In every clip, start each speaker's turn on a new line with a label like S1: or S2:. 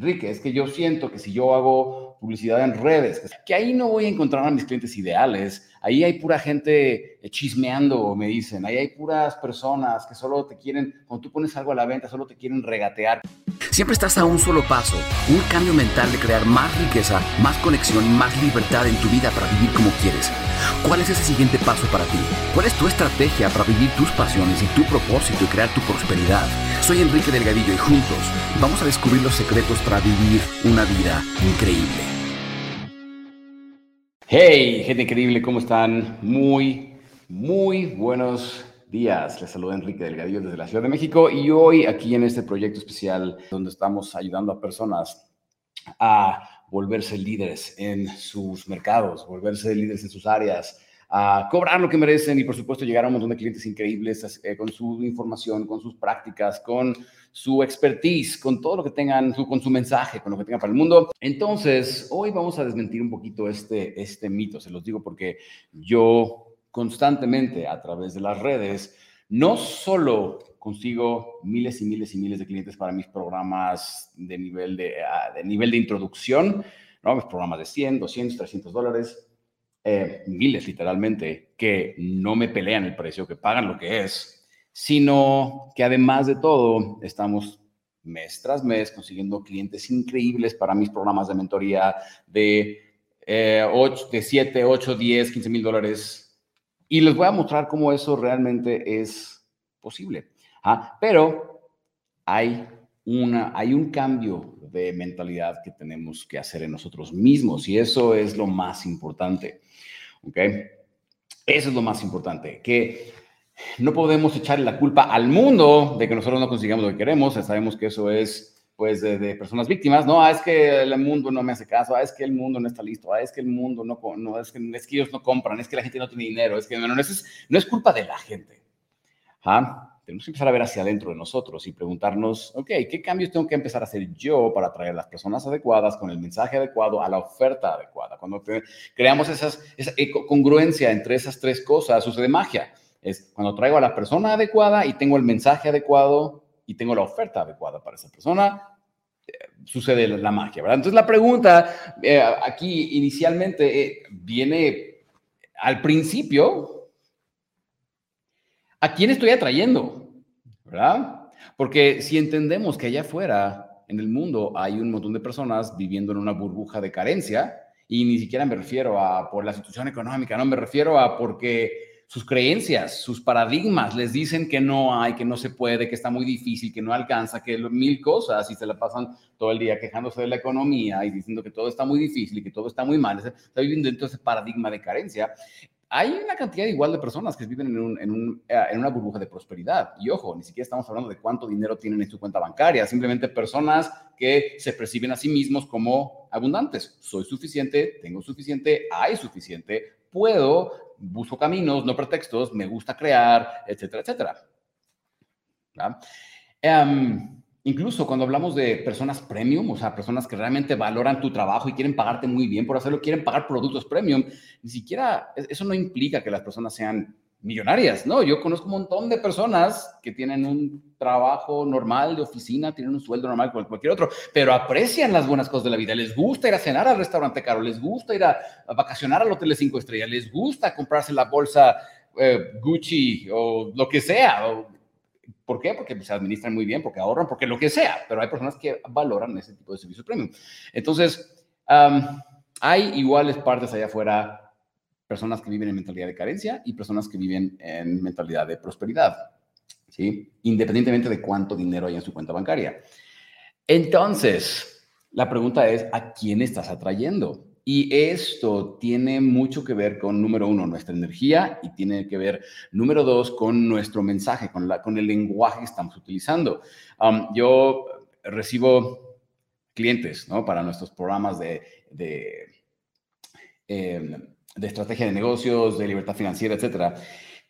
S1: Enrique, es que yo siento que si yo hago publicidad en redes, que ahí no voy a encontrar a mis clientes ideales, ahí hay pura gente chismeando, me dicen, ahí hay puras personas que solo te quieren, cuando tú pones algo a la venta, solo te quieren regatear.
S2: Siempre estás a un solo paso, un cambio mental de crear más riqueza, más conexión y más libertad en tu vida para vivir como quieres. ¿Cuál es ese siguiente paso para ti? ¿Cuál es tu estrategia para vivir tus pasiones y tu propósito y crear tu prosperidad? Soy Enrique Delgadillo y juntos vamos a descubrir los secretos para vivir una vida increíble.
S1: Hey, gente increíble, ¿cómo están? Muy, muy buenos días. Les saluda Enrique Delgadillo desde la Ciudad de México y hoy aquí en este proyecto especial donde estamos ayudando a personas a volverse líderes en sus mercados, volverse líderes en sus áreas, a cobrar lo que merecen y por supuesto llegar a un montón de clientes increíbles eh, con su información, con sus prácticas, con su expertise, con todo lo que tengan, con su mensaje, con lo que tengan para el mundo. Entonces, hoy vamos a desmentir un poquito este, este mito, se los digo porque yo constantemente a través de las redes, no solo consigo miles y miles y miles de clientes para mis programas de nivel de, ah, nivel de introducción, ¿no? mis programas de 100, 200, 300 dólares, eh, miles literalmente, que no me pelean el precio, que pagan lo que es, sino que además de todo estamos mes tras mes consiguiendo clientes increíbles para mis programas de mentoría de, eh, 8, de 7, 8, 10, 15 mil dólares. Y les voy a mostrar cómo eso realmente es posible. ¿Ah? Pero hay, una, hay un cambio de mentalidad que tenemos que hacer en nosotros mismos y eso es lo más importante. ¿Ok? Eso es lo más importante, que no podemos echarle la culpa al mundo de que nosotros no consigamos lo que queremos. Sabemos que eso es pues de, personas víctimas, no, ah, es que el mundo no me hace caso, ah, es que el mundo no está listo, ah, es que el mundo no, no es, que, es que ellos no compran, es que la gente no tiene dinero, es que no, no, es, no es culpa de la gente. ¿Ah? Tenemos que empezar a ver hacia adentro de nosotros y preguntarnos, ok, ¿qué cambios tengo que empezar a hacer yo para atraer a las personas adecuadas con el mensaje adecuado a la oferta adecuada? Cuando creamos esa congruencia entre esas tres cosas, sucede magia. Es cuando traigo a la persona adecuada y tengo el mensaje adecuado y tengo la oferta adecuada para esa persona, eh, sucede la magia, ¿verdad? Entonces la pregunta eh, aquí inicialmente eh, viene al principio, ¿a quién estoy atrayendo? ¿verdad? Porque si entendemos que allá afuera, en el mundo, hay un montón de personas viviendo en una burbuja de carencia, y ni siquiera me refiero a por la situación económica, no, me refiero a porque sus creencias, sus paradigmas les dicen que no hay, que no se puede, que está muy difícil, que no alcanza, que mil cosas y se la pasan todo el día quejándose de la economía y diciendo que todo está muy difícil y que todo está muy mal. Está viviendo dentro de ese paradigma de carencia hay una cantidad igual de personas que viven en, eh, en, una burbuja de prosperidad. Y ojo, ni siquiera estamos hablando de cuánto dinero tienen en su cuenta bancaria, simplemente personas que se perciben a sí mismos como abundantes. Soy suficiente, tengo suficiente, hay suficiente, puedo, busco caminos, no pretextos, me gusta crear, etcétera, etcétera. Um, Incluso cuando hablamos de personas premium, o sea, personas que realmente valoran tu trabajo y quieren pagarte muy bien por hacerlo, quieren pagar productos premium, ni siquiera eso no implica que las personas sean millonarias, ¿no? Yo conozco un montón de personas que tienen un trabajo normal de oficina, tienen un sueldo normal como cualquier otro, pero aprecian las buenas cosas de la vida, les gusta ir a cenar al restaurante caro, les gusta ir a, vacacionar al hotel de cinco estrellas, les gusta comprarse la bolsa eh, Gucci o lo que sea, o ¿Por qué? Porque se administran muy bien, porque ahorran, porque lo que sea, pero hay personas que valoran ese tipo de servicio premium. Entonces, hay iguales partes allá afuera, personas que viven en mentalidad de carencia y personas que viven en mentalidad de prosperidad, ¿sí? Independientemente de cuánto dinero hay en su cuenta bancaria. Entonces, la pregunta es, ¿a quién estás atrayendo? Y esto tiene mucho que ver con, número uno, nuestra energía y tiene que ver, número dos, con nuestro mensaje, con, la, con el lenguaje que estamos utilizando. Um, yo recibo clientes ¿no? para nuestros programas de, de, em, de estrategia de negocios, de libertad financiera, etcétera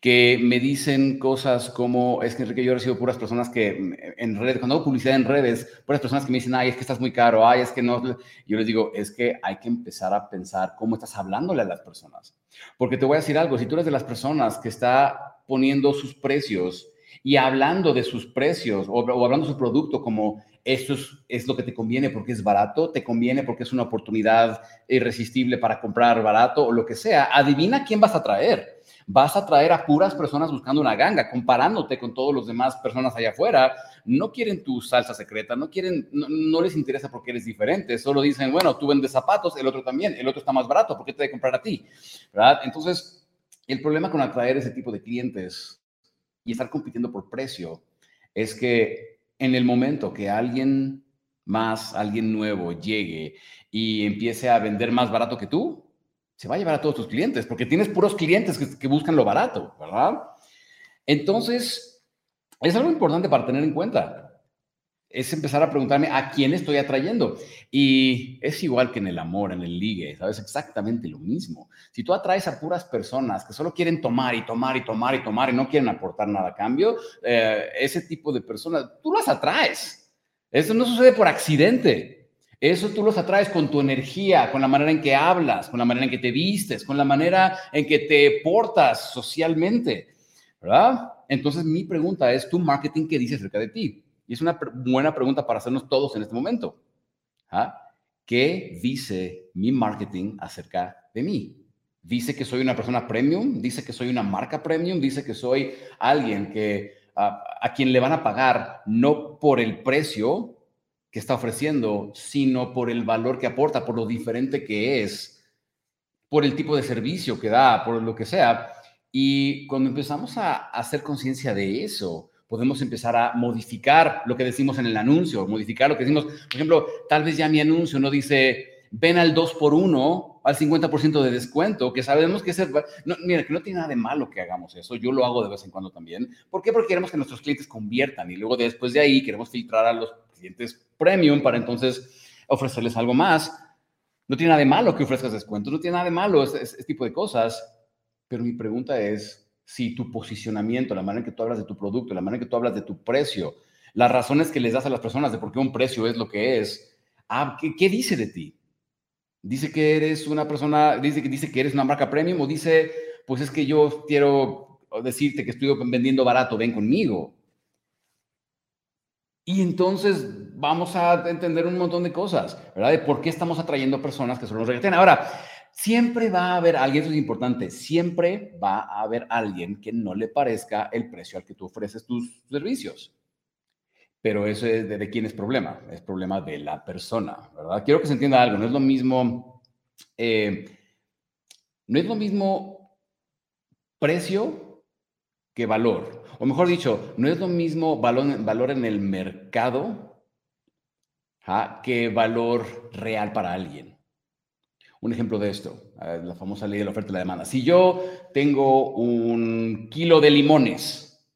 S1: que me dicen cosas como, es que Enrique, yo recibo puras personas que mm, en redes, cuando hago publicidad en redes, puras personas que me dicen, ay, es que estás muy caro, ay, es que no. Yo les digo, es que hay que empezar a pensar cómo estás hablándole a las personas. Porque te voy a decir algo, si tú eres de las personas que está poniendo sus precios y hablando de sus precios o, hablando de su producto como esto es, lo que te conviene porque es barato, te conviene porque es una oportunidad irresistible para comprar barato o lo que sea, adivina quién vas a traer. Vas a traer a puras personas buscando una ganga, comparándote con todos los demás personas allá afuera. No quieren tu salsa secreta, no quieren, no, les interesa porque eres diferente, solo dicen, bueno, tú vendes zapatos, el otro también, el otro está más barato, ¿por qué te de comprar a ti? Entonces, el problema con atraer ese tipo de clientes y estar compitiendo por precio es que en el momento que alguien más, alguien nuevo llegue y empiece a vender más barato que tú, se va a llevar a todos tus clientes, porque tienes puros clientes que, buscan lo barato, ¿verdad? Entonces, es algo importante para tener en cuenta es empezar a preguntarme a quién estoy atrayendo. Y es igual que en el amor, en el ligue, ¿sabes? Exactamente lo mismo. Si tú atraes a puras personas que solo quieren tomar y tomar y tomar y tomar y no quieren aportar nada a cambio, eh, ese tipo de personas, tú las atraes. Eso no sucede por accidente. Eso tú los atraes con tu energía, con la manera en que hablas, con la manera en que te vistes, con la manera en que te portas socialmente, ¿verdad? Entonces mi pregunta es, ¿tu marketing qué dice acerca de ti? Y es una buena pregunta para hacernos todos en este momento. ¿Ah? ¿Qué dice mi marketing acerca de mí? Dice que soy una persona premium, dice que soy una marca premium, dice que soy alguien que a, quien le van a pagar no por el precio que está ofreciendo, sino por el valor que aporta, por lo diferente que es, por el tipo de servicio que da, por lo que sea. Y cuando empezamos a hacer conciencia de eso, podemos empezar a modificar lo que decimos en el anuncio, modificar lo que decimos. Por ejemplo, tal vez ya mi anuncio no dice, ven al 2 por 1 al 50% de descuento, que sabemos que es... No, mira, que no tiene nada de malo que hagamos eso, yo lo hago de vez en cuando también. ¿Por qué? Porque queremos que nuestros clientes conviertan y luego después de ahí queremos filtrar a los premium para entonces ofrecerles algo más. No tiene nada de malo que ofrezcas descuentos, no tiene nada de malo ese tipo de cosas, pero mi pregunta es, si tu posicionamiento, la manera en que tú hablas de tu producto, la manera en que tú hablas de tu precio, las razones que les das a las personas de por qué un precio es lo que es, ah, ¿qué, dice de ti? Dice que eres una persona, dice dice que eres una marca premium o dice, pues es que yo quiero decirte que estoy vendiendo barato, ven conmigo. Y entonces vamos a entender un montón de cosas, ¿verdad? De por qué estamos atrayendo personas que solo nos regatean. Ahora, Siempre va a haber alguien, eso es importante, siempre va a haber alguien que no le parezca el precio al que tú ofreces tus servicios. Pero eso es de, quién es problema, es problema de la persona, ¿verdad? Quiero que se entienda algo, no es lo mismo, eh, no es lo mismo precio que valor. O mejor dicho, no es lo mismo valor, valor en el mercado que valor real para alguien. Un ejemplo de esto, eh, la famosa ley de la oferta y la demanda. Si yo tengo un kilo de limones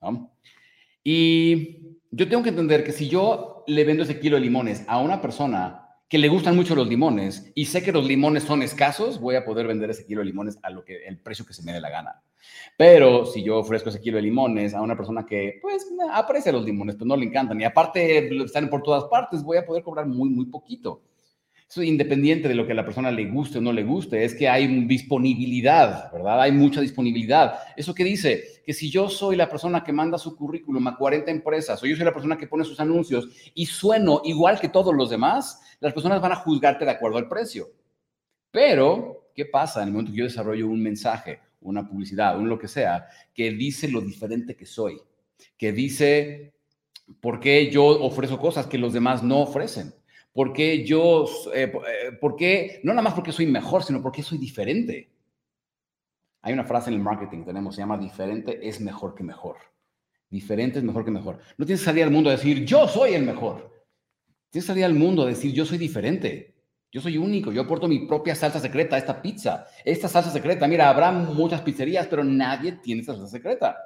S1: y yo tengo que entender que si yo le vendo ese kilo de limones a una persona que le gustan mucho los limones y sé que los limones son escasos, voy a poder vender ese kilo de limones a lo que el precio que se me dé la gana. Pero si yo ofrezco ese kilo de limones a una persona que pues aprecia los limones, pero no le encantan y aparte están por todas partes, voy a poder cobrar muy muy poquito. Independiente de lo que a la persona le guste o no le guste, es que hay disponibilidad, ¿verdad? Hay mucha disponibilidad. ¿Eso qué dice? Que si yo soy la persona que manda su currículum a 40 empresas o yo soy la persona que pone sus anuncios y sueno igual que todos los demás, las personas van a juzgarte de acuerdo al precio. Pero, ¿qué pasa en el momento que yo desarrollo un mensaje, una publicidad, un lo que sea, que dice lo diferente que soy? Que dice por qué yo ofrezco cosas que los demás no ofrecen porque yo, eh, eh, porque, no nada más porque soy mejor, sino porque soy diferente. Hay una frase en el marketing que tenemos, se llama diferente es mejor que mejor. Diferente es mejor que mejor. No tienes que salir al mundo a decir, yo soy el mejor. Tienes que salir al mundo a decir, yo soy diferente. Yo soy único, yo aporto mi propia salsa secreta a esta pizza. Esta salsa secreta, mira, habrá muchas pizzerías, pero nadie tiene esta salsa secreta.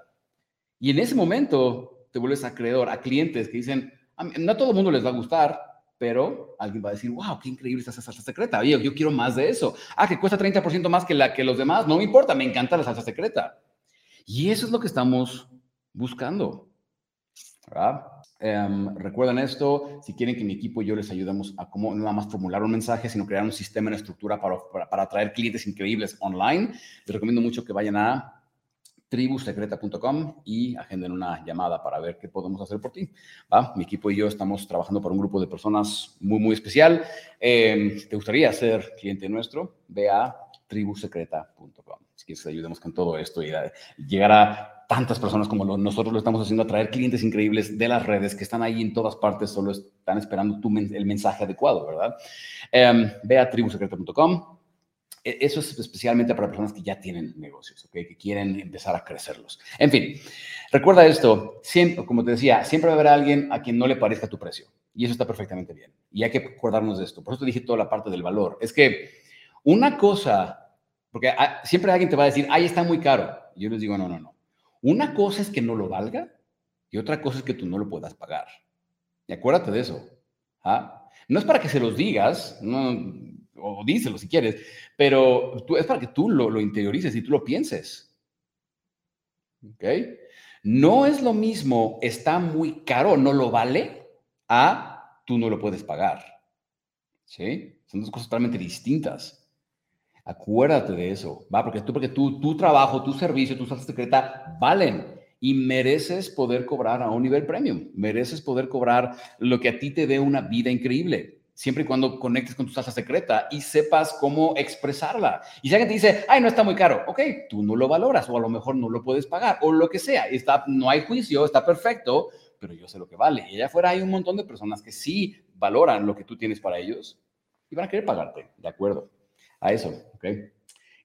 S1: Y en ese momento te vuelves acreedor a clientes que dicen, no a todo el mundo les va a gustar, pero alguien va a decir, wow, qué increíble esta salsa secreta. Oye, yo quiero más de eso. Ah, que cuesta 30% más que, la, que los demás. No me importa, me encanta la salsa secreta. Y eso es lo que estamos buscando. Em, recuerden esto, si quieren que mi equipo y yo les ayudemos a cómo no nada más formular un mensaje, sino crear un sistema, una estructura para, para, para atraer clientes increíbles online, les recomiendo mucho que vayan a tribusecreta.com y agenden una llamada para ver qué podemos hacer por ti. Mi equipo y yo estamos trabajando para un grupo de personas muy, muy especial. Eh, ¿Te gustaría ser cliente nuestro? Ve a tribusecreta.com. Si quieres que ayudemos con todo esto y llegar a tantas personas como nosotros lo estamos haciendo, atraer clientes increíbles de las redes que están ahí en todas partes, solo están esperando tu, el mensaje adecuado, ¿verdad? Eh, ve a tribusecreta.com eso es especialmente para personas que ya tienen negocios, que quieren empezar a crecerlos. En fin, recuerda esto, como te decía, siempre va a haber alguien a quien no le parezca tu precio. Y eso está perfectamente bien. Y hay que acordarnos de esto. Por eso te dije toda la parte del valor. Es que una cosa, porque siempre alguien te va a decir, ahí está muy caro. Yo les digo, no, no, no. Una cosa es que no lo valga y otra cosa es que tú no lo puedas pagar. Y acuérdate de eso. ¿ah? No es para que se los digas, no, o díselo si quieres, pero es para que tú lo, lo interiorices y tú lo pienses. ¿Ok? No es lo mismo, está muy caro, no lo vale, a tú no lo puedes pagar. ¿Sí? Son dos cosas totalmente distintas. Acuérdate de eso, ¿va? Porque tú, porque tú, tu trabajo, tu servicio, tu salsa secreta valen y mereces poder cobrar a un nivel premium. Mereces poder cobrar lo que a ti te dé una vida increíble siempre y cuando conectes con tu salsa secreta y sepas cómo expresarla. Y si alguien te dice, ay, no está muy caro, ok, tú no lo valoras o a lo mejor no lo puedes pagar o lo que sea. Está, no hay juicio, está perfecto, pero yo sé lo que vale. Y allá afuera hay un montón de personas que sí valoran lo que tú tienes para ellos y van a querer pagarte, de acuerdo a eso, ok.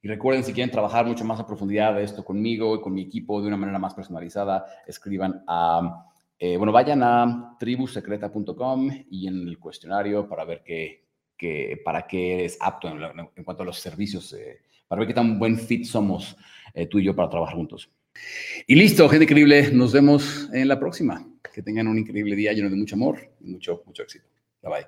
S1: Y recuerden, si quieren trabajar mucho más a profundidad de esto conmigo y con mi equipo de una manera más personalizada, escriban a eh, bueno, vayan a tribusecreta.com y en el cuestionario para ver qué, para qué eres apto en, cuanto a los servicios, eh, para ver qué tan buen fit somos eh, tú y yo para trabajar juntos. Y listo, gente increíble. Nos vemos en la próxima. Que tengan un increíble día lleno de mucho amor y mucho, mucho éxito. Bye bye.